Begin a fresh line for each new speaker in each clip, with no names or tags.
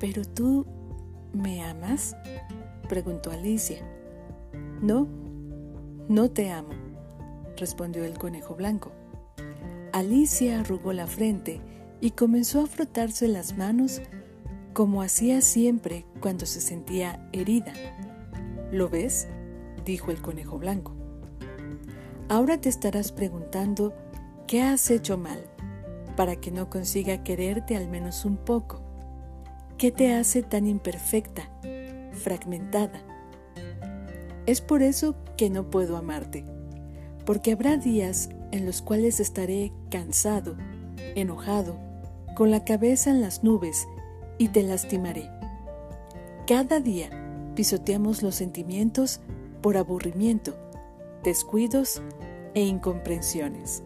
¿Pero tú me amas? preguntó Alicia. No, no te amo, respondió el conejo blanco. Alicia arrugó la frente y comenzó a frotarse las manos como hacía siempre cuando se sentía herida. ¿Lo ves? dijo el conejo blanco. Ahora te estarás preguntando qué has hecho mal para que no consiga quererte al menos un poco. ¿Qué te hace tan imperfecta, fragmentada? Es por eso que no puedo amarte, porque habrá días en los cuales estaré cansado, enojado, con la cabeza en las nubes y te lastimaré. Cada día pisoteamos los sentimientos por aburrimiento, descuidos e incomprensiones.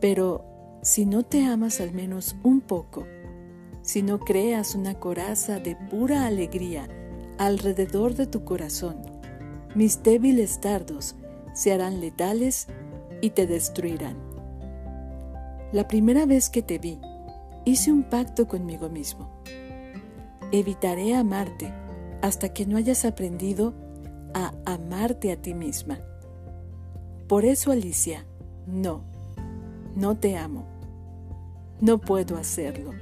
Pero si no te amas al menos un poco, si no creas una coraza de pura alegría alrededor de tu corazón, mis débiles dardos se harán letales y te destruirán. La primera vez que te vi, hice un pacto conmigo mismo. Evitaré amarte hasta que no hayas aprendido a amarte a ti misma. Por eso, Alicia, no, no te amo. No puedo hacerlo.